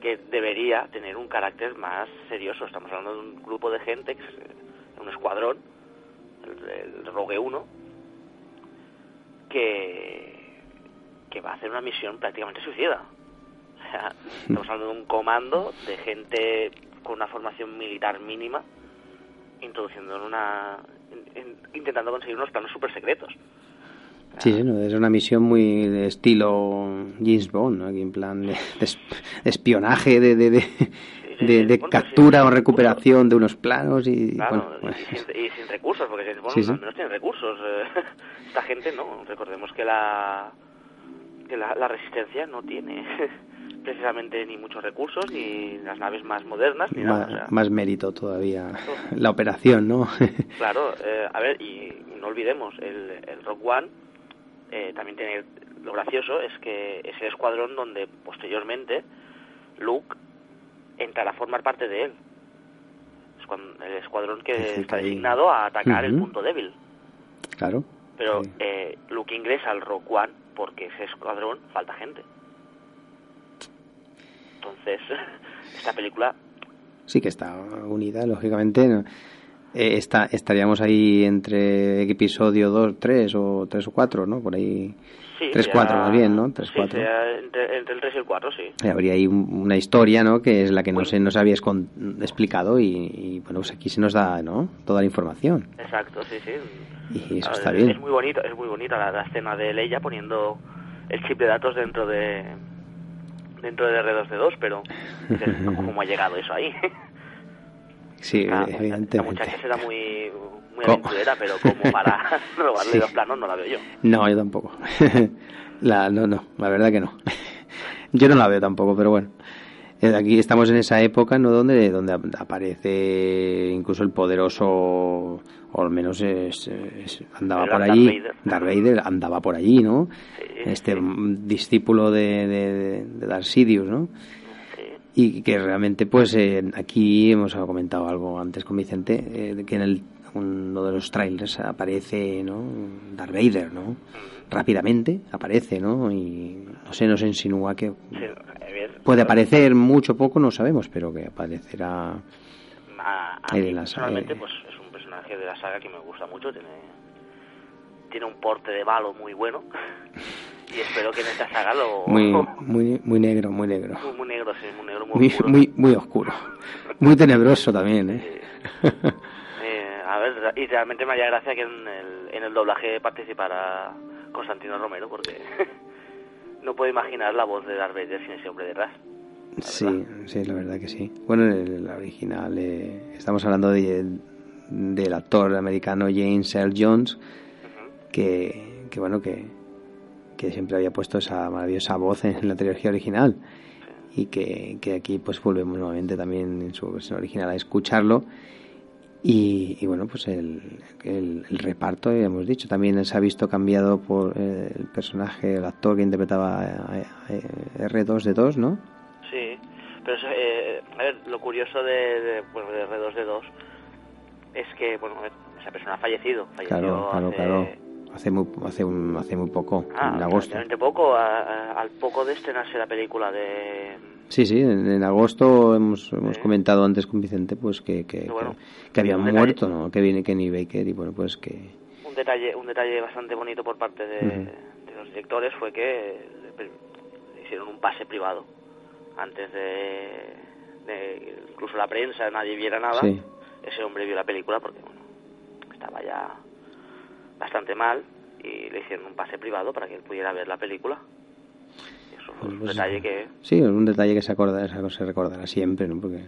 que debería tener un carácter más serioso. Estamos hablando de un grupo de gente, es un escuadrón, el, el Rogue 1, que, que va a hacer una misión prácticamente suicida. [laughs] O sea, estamos hablando de un comando de gente con una formación militar mínima, introduciendo en una. in- in- intentando conseguir unos planos super secretos. Sí, no, es una misión muy de estilo James Bond, ¿no? En plan de, de de espionaje, de, de, captura o recuperación de unos planos y... Claro, bueno, pues, y, sin, y sin recursos, porque James Bond Sí, sí. al menos tiene recursos. eh, [laughs] Esta gente no. Recordemos que la que la, la resistencia no tiene precisamente ni muchos recursos, ni las naves más modernas, ni nada. más, o sea, más mérito todavía [laughs] la operación, ¿no? [laughs] Claro, eh, a ver, y no olvidemos, el, el Rock One eh, también tiene. Lo gracioso es que es el escuadrón donde posteriormente Luke entrará a formar parte de él. Es cuando- el escuadrón que Es está designado a atacar el punto débil. claro. Pero eh, Luke ingresa al Rock One porque ese escuadrón falta gente. Entonces, [laughs] esta película Sí que está unida, lógicamente. ¿no? Eh, está, estaríamos ahí entre episodio 2, 3 o 3 o 4, ¿no? Por ahí. Sí, 3, ya- 4 más bien, ¿no? 3, sí, 4. sea entre, entre el 3 y el 4, sí. Y habría ahí un- una historia, ¿no? Que es la que no se nos habías con- explicado y, y, bueno, pues aquí se nos da, ¿no? Toda la información. Exacto, sí, sí. Y eso Ah, está es, bien. Es muy bonito, es muy bonita la, la escena de Leia poniendo el chip de datos dentro de dentro de R2D2, pero ¿cómo ha llegado eso ahí? [laughs] Sí, La, muchacha será muy muy aventurera, pero como [laughs] para [laughs] robarle Sí. los planos no la veo yo. No, yo tampoco. la, no, no, la verdad que no. yo no la veo tampoco, pero bueno. Eh, Aquí estamos en esa época, ¿no? Donde, donde ap- aparece incluso el poderoso, o al menos es- es- andaba por allí. Vader. Darth Vader andaba por allí, ¿no? este mm, discípulo de, de, de Darth Sidious, ¿no? Y que realmente, pues, eh, aquí hemos comentado algo antes con Vicente, eh, que en el, uno de los trailers aparece, ¿no? Darth Vader, ¿no? Rápidamente aparece, ¿no? Y no sé, nos insinúa que Sí, puede aparecer mucho poco, no sabemos, pero que aparecerá a, a mí la personalmente pues es un personaje de la saga que me gusta mucho, tiene tiene un porte de malo muy bueno y espero que en esta saga lo Muy, [laughs] muy, muy negro, muy negro. muy, muy negro, sí, muy negro, muy, Muy, oscuro. muy, muy oscuro. Muy tenebroso también, ¿eh? Eh, [laughs] a ver, y realmente me haría gracia que en el, en el doblaje participara Constantino Romero, porque [laughs] no puedo imaginar la voz de Darth Vader sin ese hombre detrás. Sí, sí, la verdad que sí. Bueno, en el, la original, eh, estamos hablando de, del actor americano James Earl Jones, que, que bueno, que, que siempre había puesto esa maravillosa voz en la trilogía original y que, que aquí pues volvemos nuevamente también en su versión original a escucharlo y, y bueno pues el, el, el reparto ya hemos dicho también se ha visto cambiado por eh, el personaje el actor que interpretaba a- a- a R2D2 ¿no? Sí, pero eh, a ver, lo curioso de, de, bueno, de R2D2 es que, bueno, esa persona ha fallecido, falleció Claro, claro, hace, claro. Hace muy, hace, un- hace muy poco, Ah, en agosto. relativamente poco, a- a- al poco de estrenarse la película de... Sí, sí, en, en agosto hemos, hemos comentado antes con Vicente pues que, que, bueno, que, que había un detalle. muerto, ¿no? Que viene Kenny Baker y bueno, pues que... Un detalle, un detalle bastante bonito por parte de, los directores fue que hicieron un pase privado antes de, de incluso la prensa, nadie viera nada. Sí. Ese hombre vio la película porque bueno, estaba ya bastante mal y le hicieron un pase privado para que él pudiera ver la película. Eso fue un Pues, detalle que Sí, es un detalle que se, acorda, se recordará siempre, ¿no? Porque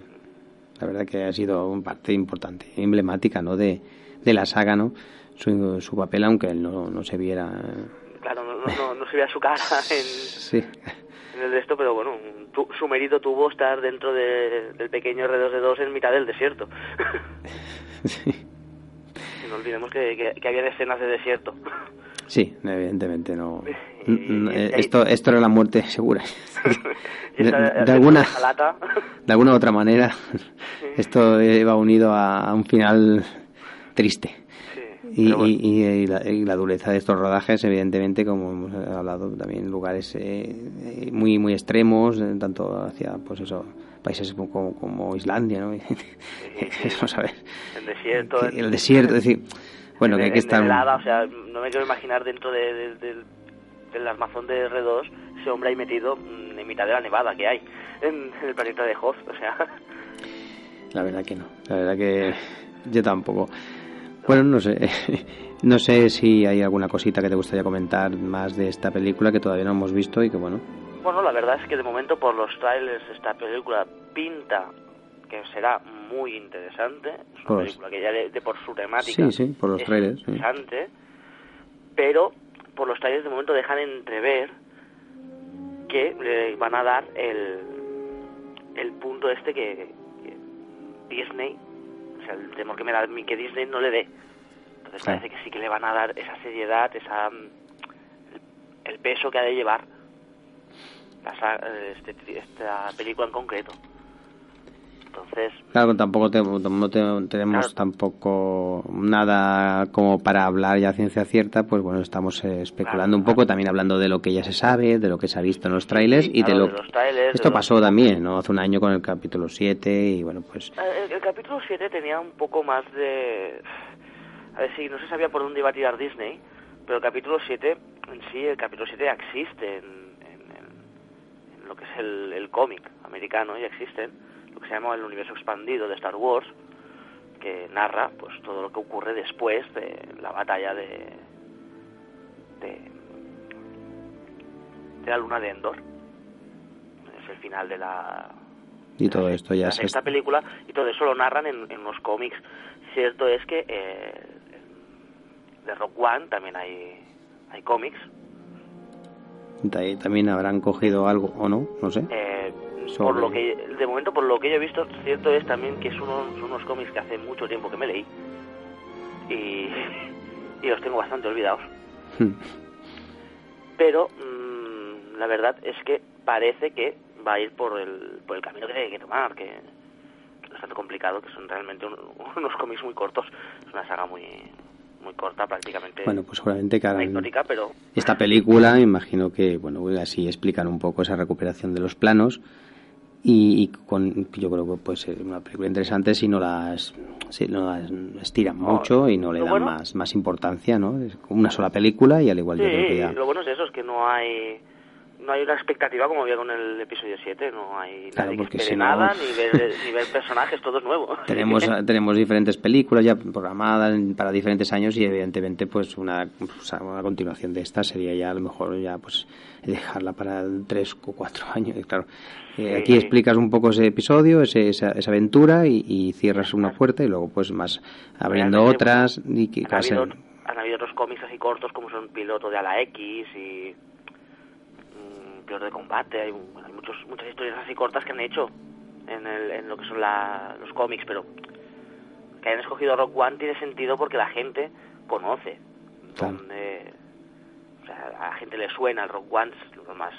la verdad que ha sido una parte importante, emblemática, ¿no? De, de la saga, ¿no? Su, su papel, aunque él no, no se viera... claro no, no, se veía su cara [laughs] en, Sí, en el de esto, pero bueno, tu- su mérito tuvo estar dentro de- del pequeño R2D2 en mitad del desierto. [laughs] Y no olvidemos que, que, que había escenas de desierto. [laughs] sí, evidentemente no... [laughs] Y- n- y- eh, y- esto, esto era la muerte segura. [laughs] De, de alguna, de alguna u otra manera, esto iba unido a, un final triste. Y, y, y- y la, y la dureza de estos rodajes, evidentemente, como hemos hablado, también lugares eh, eh, muy muy extremos, eh, tanto hacia pues eso países como, como Islandia, ¿no? [laughs] Vamos a ver, El desierto. el desierto, es decir, bueno, en- que hay que en estar... helada, o sea, no me quiero imaginar dentro de, de- del- del armazón de R2 ese hombre ahí metido mm, en mitad de la nevada que hay en, en el planeta de Hoth, o sea... La verdad que no. La verdad que yo tampoco. Bueno, no sé. [laughs] No sé si hay alguna cosita que te gustaría comentar más de esta película que todavía no hemos visto y que bueno. Bueno, la verdad es que de momento por los trailers esta película pinta que será muy interesante. Es una Por película que ya de, de por su temática Sí, sí, por los es trailers. sí. interesante, pero por los trailers de momento dejan entrever que le van a dar el, el punto este que, que Disney, o sea, el temor que me da a mí que Disney no le dé. Entonces Claro. parece que sí que le van a dar esa seriedad, esa el peso que ha de llevar la eh, este, esta película en concreto. Entonces, Claro, tampoco te- no te- tenemos tampoco nada como para hablar ya ciencia cierta, pues bueno, estamos eh, especulando un poco, también hablando de lo que ya se sabe, de lo que se ha visto en los trailers y de lo de los trailers, Esto de los- pasó también, ¿no? Hace un año con el capítulo 7 y bueno, pues Eh, El, el capítulo 7 tenía un poco más de... A ver si no se sabía por dónde iba a tirar Disney, pero el capítulo 7 en sí, el capítulo 7 ya existe en- en- en lo que es el, el cómic americano, ya existen, lo que se llama el universo expandido de Star Wars, que narra pues todo lo que ocurre después de la batalla de, de, de la luna de Endor. Es el final de la, y todo esto ya la se sexta película y todo eso lo narran en, en los cómics. Cierto es que eh, de Rock One también hay, hay cómics. Ahí también habrán cogido algo o no, no sé. Eh, por lo que de momento por lo que yo he visto cierto es también que son unos cómics que hace mucho tiempo que me leí y, y los tengo bastante olvidados pero mm, la verdad es que parece que va a ir por el, por el camino que tiene que tomar, que, que no es tanto complicado, que son realmente un- [laughs] unos cómics muy cortos. Es una saga muy muy corta, prácticamente Bueno, pues seguramente harán anecdótica, pero esta película, imagino que, bueno, así explican un poco esa recuperación de los planos y, y con, yo creo que puede ser una película interesante si no las, si no las estiran mucho y no le dan bueno- más, más importancia, ¿no? Es como una sola película y al igual yo creo que sí, ya... lo bueno es eso, es que no hay no hay una expectativa como había con el episodio 7, no hay Claro, nadie que porque espere si no- nada, ni ver, ni ver personajes, todo es nuevo. [laughs] Tenemos, tenemos diferentes películas ya programadas para diferentes años y evidentemente pues una, pues, una continuación de esta sería ya a lo mejor ya pues dejarla para tres o cuatro años. Claro, eh, Sí. aquí explicas un poco ese episodio, ese- esa, esa aventura y, y cierras una puerta y luego pues más abriendo Realmente, otras y que han habido, han habido otros cómics así cortos como son Piloto de Ala X y Piloto de Combate. Hay, hay muchos, muchas historias así cortas que han hecho en, el, en lo que son la- los cómics, pero que hayan escogido Rock One tiene sentido porque la gente conoce. donde- o sea, a la gente le suena el Rock One, los más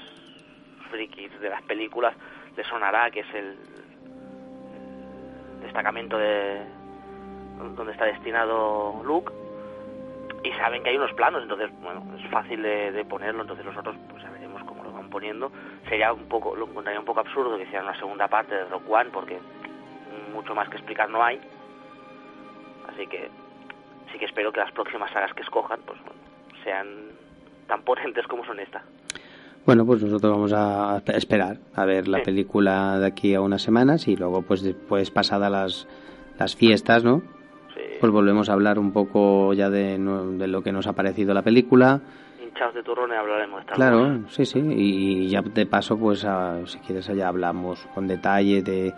frikis de las películas, le sonará que es el, el destacamento de donde está destinado Luke y saben que hay unos planos, entonces, bueno, es fácil de, de ponerlo, entonces nosotros, pues ya veremos cómo lo van poniendo. Sería un poco, lo encontraría un poco absurdo que hicieran una segunda parte de Rock One, porque mucho más que explicar no hay. Así que sí que espero que las próximas sagas que escojan, pues bueno, sean tan potentes como son esta. Bueno, pues nosotros vamos a esperar a ver la película de aquí a unas semanas y luego, pues después, pasadas las, las fiestas, ¿no? Pues volvemos a hablar un poco ya de, de lo que nos ha parecido la película. Hinchados de turrones hablaremos de Star Claro, sí, sí. Y ya de paso, pues a- si quieres, ya hablamos con detalle de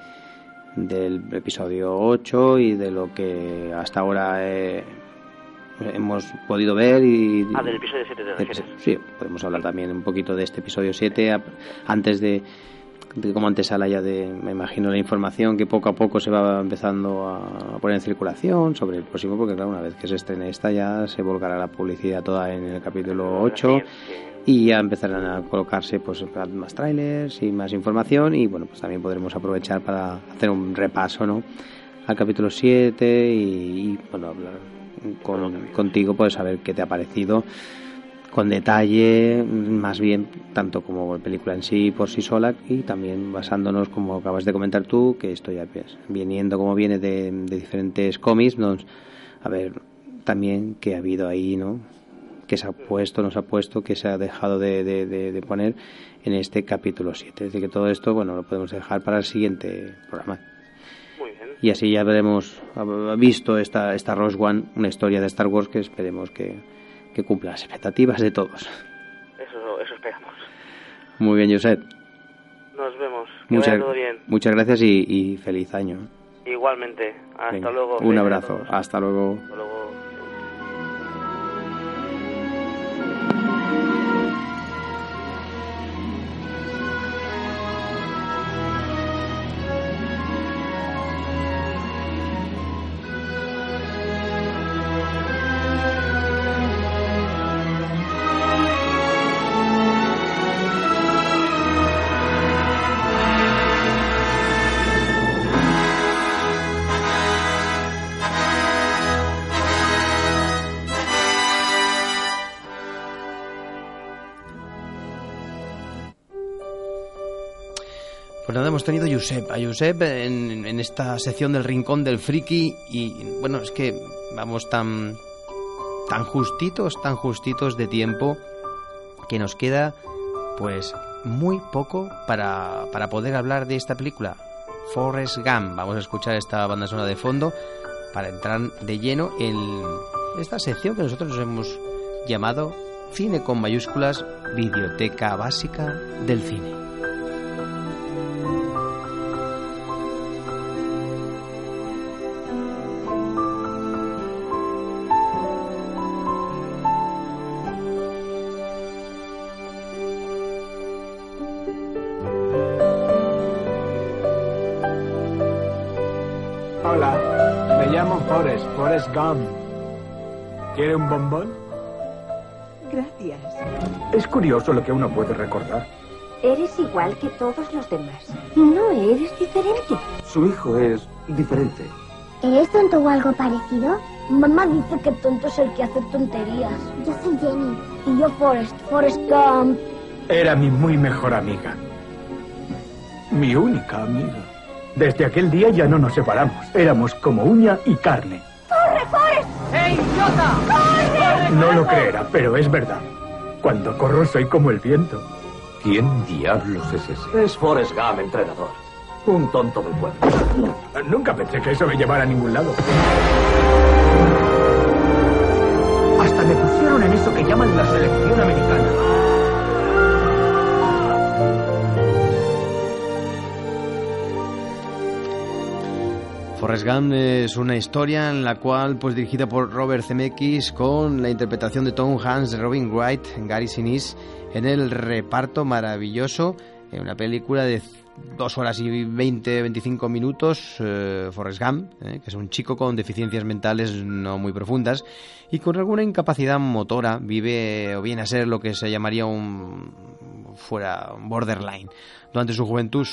del episodio 8 y de lo que hasta ahora eh, hemos podido ver y Ah, del episodio 7 te refieres. Sí, podemos hablar también un poquito de este episodio 7 a- antes de, de como antesala ya de, me imagino, la información que poco a poco se va empezando a poner en circulación sobre el próximo, porque claro, una vez que se estrene esta ya se volcará la publicidad toda en el capítulo 8 y ya empezarán a colocarse pues más trailers y más información y bueno, pues también podremos aprovechar para hacer un repaso, ¿no? al capítulo 7 y, y, bueno, hablar con- contigo, pues saber qué te ha parecido con detalle, más bien tanto como la película en sí por sí sola y también basándonos, como acabas de comentar tú, que esto ya pues, viniendo como viene de, de diferentes cómics, nos, a ver también qué ha habido ahí, ¿no? que se ha puesto, nos ha puesto, que se ha dejado de, de- de- de poner en este capítulo 7. Es decir, que todo esto, bueno, lo podemos dejar para el siguiente programa. Muy bien. Y así ya veremos, visto esta, esta Rose One, una historia de Star Wars que esperemos que, que cumpla las expectativas de todos. Eso, eso esperamos. Muy bien, Josep. Nos vemos. Muchas, vaya todo bien. muchas gracias y, y feliz año. Igualmente. Hasta Venga, luego. Un abrazo. luego. Hasta luego. Tenido a Josep, a Josep en, esta sección del Rincón del Friki y bueno, es que vamos tan, tan justitos, tan justitos de tiempo que nos queda pues muy poco para, para poder hablar de esta película, Forrest Gump. Vamos a escuchar esta banda sonora de fondo para entrar de lleno en esta sección que nosotros nos hemos llamado Cine con mayúsculas, Biblioteca Básica del Cine. Llamo Forrest, Forrest Gump. ¿Quiere un bombón? Gracias. Es curioso lo que uno puede recordar. Eres igual que todos los demás. No eres diferente. Su hijo es diferente. ¿Eres tonto o algo parecido? Mamá dice que tonto es el que hace tonterías. Yo soy Jenny. Y yo Forrest, Forrest Gump. Era mi muy mejor amiga. Mi única amiga. Desde aquel día ya no nos separamos. Éramos como uña y carne. ¡Corre, Forrest! ¡Ey, idiota! ¡Corre! No lo creerá, pero es verdad. Cuando corro soy como el viento. ¿Quién diablos es ese? Es Forrest Gump, entrenador. Un tonto del pueblo. Nunca pensé que eso me llevara a ningún lado. Hasta me pusieron en eso que llaman la selección americana. Forrest Gump es una historia en la cual, pues dirigida por Robert Zemeckis, con la interpretación de Tom Hanks, Robin Wright, Gary Sinise, en el reparto maravilloso, en una película de dos horas y 20, 25 minutos, eh, Forrest Gump, eh, que es un chico con deficiencias mentales no muy profundas y con alguna incapacidad motora, vive o viene a ser lo que se llamaría un fuera borderline. Durante su juventud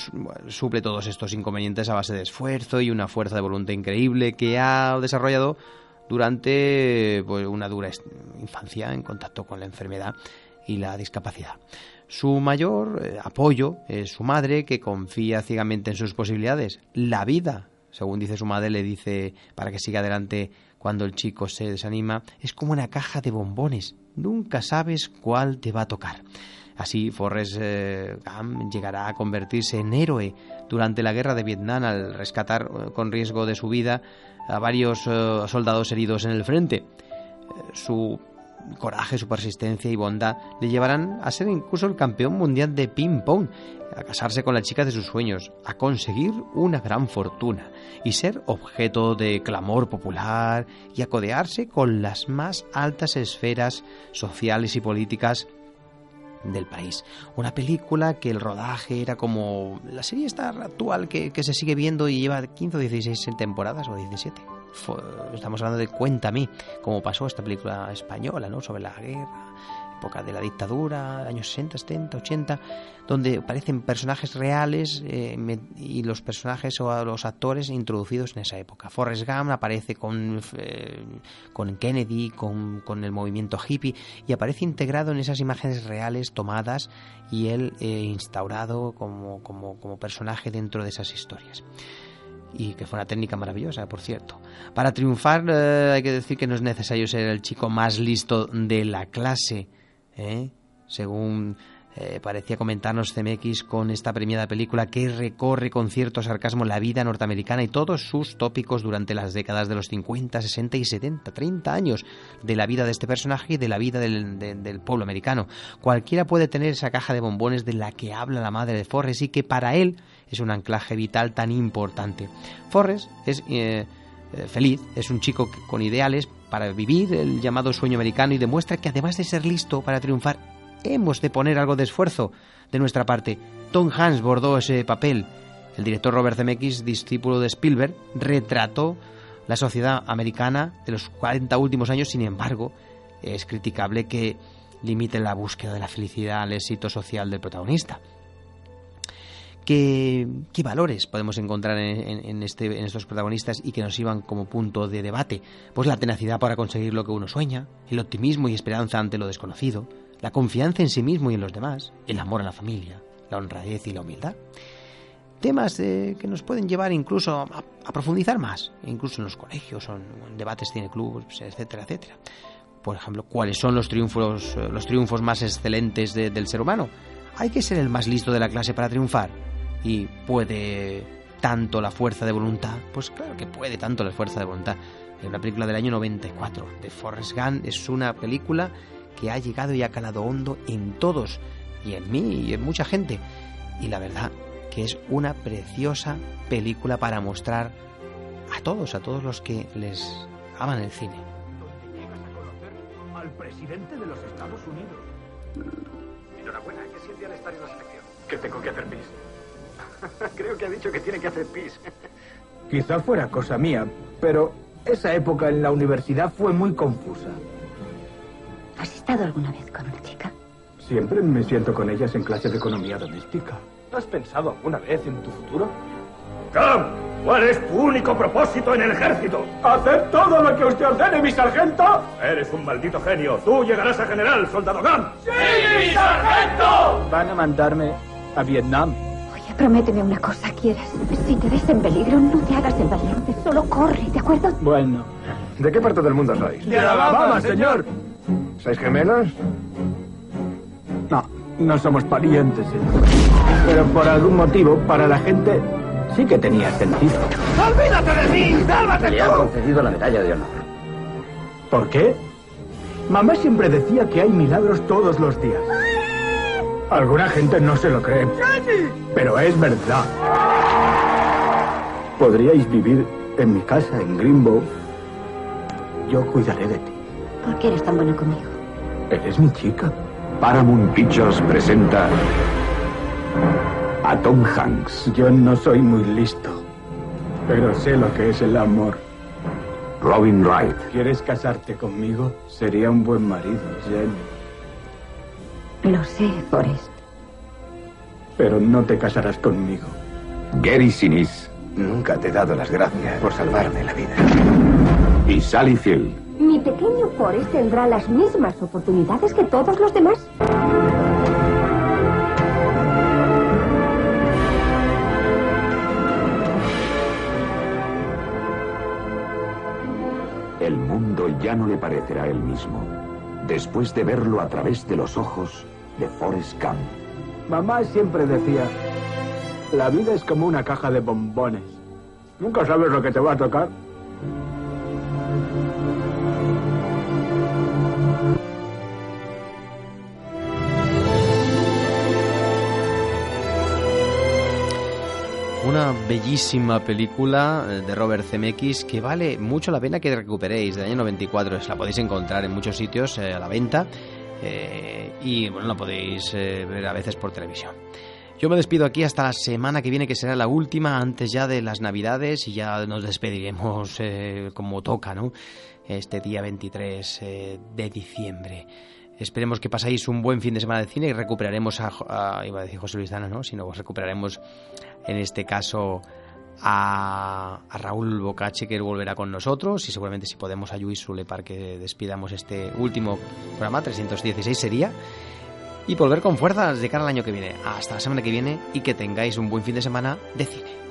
suple todos estos inconvenientes a base de esfuerzo y una fuerza de voluntad increíble que ha desarrollado durante pues, una dura infancia en contacto con la enfermedad y la discapacidad. Su mayor eh, apoyo es su madre, que confía ciegamente en sus posibilidades. La vida, según dice su madre, le dice para que siga adelante cuando el chico se desanima, es como una caja de bombones. Nunca sabes cuál te va a tocar. Así, Forrest eh, Gump llegará a convertirse en héroe durante la guerra de Vietnam al rescatar eh, con riesgo de su vida a varios soldados heridos en el frente. su coraje, su persistencia y bondad le llevarán a ser incluso el campeón mundial de ping-pong, a casarse con la chica de sus sueños, a conseguir una gran fortuna y ser objeto de clamor popular y a codearse con las más altas esferas sociales y políticas del país. Una película que el rodaje era como la serie Star actual que, que se sigue viendo y lleva 15 o 16 temporadas o 17 estamos hablando de Cuéntame, cómo pasó esta película española, ¿no? Sobre la guerra, época de la dictadura, años 60, 70, 80, donde aparecen personajes reales eh, y los personajes o los actores introducidos en esa época. Forrest Gump aparece con, eh, con Kennedy, con, con, el movimiento hippie, y aparece integrado en esas imágenes reales tomadas y él eh, instaurado como, como, como personaje dentro de esas historias y que fue una técnica maravillosa, por cierto. Para triunfar eh, hay que decir que no es necesario ser el chico más listo de la clase, ¿eh? según eh, parecía comentarnos CMX con esta premiada película que recorre con cierto sarcasmo la vida norteamericana y todos sus tópicos durante las décadas de los 50, 60 y 70, 30 años de la vida de este personaje y de la vida del, pueblo americano. Cualquiera puede tener esa caja de bombones de la que habla la madre de Forrest y que para él es un anclaje vital tan importante. Forrest es eh, eh, feliz, es un chico con ideales para vivir el llamado sueño americano y demuestra que además de ser listo para triunfar, hemos de poner algo de esfuerzo de nuestra parte. Tom Hanks bordó ese papel. El director Robert Zemeckis, discípulo de Spielberg, retrató la sociedad americana de los 40 últimos años, sin embargo, es criticable que limite la búsqueda de la felicidad al éxito social del protagonista. ¿Qué, valores podemos encontrar en, este, en estos protagonistas y que nos sirvan como punto de debate? Pues la tenacidad para conseguir lo que uno sueña, el optimismo y esperanza ante lo desconocido, la confianza en sí mismo y en los demás, el amor a la familia, la honradez y la humildad. Temas eh, que nos pueden llevar incluso a, profundizar más, incluso en los colegios o en, debates cineclubs, etcétera, etcétera. Por ejemplo, ¿cuáles son los triunfos, los triunfos más excelentes del ser humano? ¿Hay que ser el más listo de la clase para triunfar? Y puede tanto la fuerza de voluntad, pues claro que puede tanto la fuerza de voluntad. Es una película del año 94 de Forrest Gump, es una película que ha llegado y ha calado hondo en todos, y en mí y en mucha gente. Y la verdad que es una preciosa película para mostrar a todos, a todos los que les aman el cine. al presidente de los Estados Unidos. Enhorabuena, ¿qué siente al estar en la selección? Que tengo que hacer pis. [laughs] Creo que ha dicho que tiene que hacer pis. [laughs] Quizá fuera cosa mía, pero esa época en la universidad fue muy confusa. ¿Has estado alguna vez con una chica? Siempre me siento con ellas en clase de economía doméstica. ¿Has pensado alguna vez en tu futuro? ¡Cam! ¿Cuál es tu único propósito en el ejército? ¿Hacer todo lo que usted ordene, mi sargento? Eres un maldito genio. Tú llegarás a general, soldado Gam. ¡Sí, mi sargento! Van a mandarme a Vietnam. Prométeme una cosa, ¿quieres? Si te ves en peligro, no te hagas el valiente. Solo corre, ¿de acuerdo? Bueno. ¿De qué parte del mundo sois? De Alabama, señor. ¿Sois gemelos? No, no somos parientes, señor. Pero por algún motivo, para la gente, sí que tenía sentido. ¡Olvídate de mí! ¡Sálvate Le han concedido la medalla de honor. ¿Por qué? Mamá siempre decía que hay milagros todos los días. Alguna gente no se lo cree. Pero es verdad. Podríais vivir en mi casa, en Greenbow. Yo cuidaré de ti. ¿Por qué eres tan bueno conmigo? Eres mi chica. Paramount Pictures presenta a Tom Hanks. Yo no soy muy listo, pero sé lo que es el amor. Robin Wright. ¿Quieres casarte conmigo? Sería un buen marido, Jenny. Lo sé, Forrest. Pero no te casarás conmigo. Gary Sinise. Nunca te he dado las gracias por salvarme la vida. y Sally Field. Mi pequeño Forrest tendrá las mismas oportunidades que todos los demás. El mundo ya no le parecerá el mismo, después de verlo a través de los ojos de Forrest Gump. Mamá siempre decía, la vida es como una caja de bombones. Nunca sabes lo que te va a tocar. Una bellísima película eh, de Robert Zemeckis que vale mucho la pena que recuperéis, del año 94. La podéis encontrar en muchos sitios eh, a la venta eh, y bueno, la podéis ver a veces por televisión. Yo me despido aquí hasta la semana que viene, que será la última antes ya de las Navidades y ya nos despediremos como toca, ¿no? Este día 23 de diciembre. Esperemos que pasáis un buen fin de semana de cine y recuperaremos a, iba a decir José Luis Dana, ¿no? Sino recuperaremos en este caso a, Raúl Bocache que volverá con nosotros y seguramente si podemos a Luis Sule para que despidamos este último programa 316 sería y volver con fuerzas de cara al año que viene. Hasta la semana que viene y que tengáis un buen fin de semana de cine.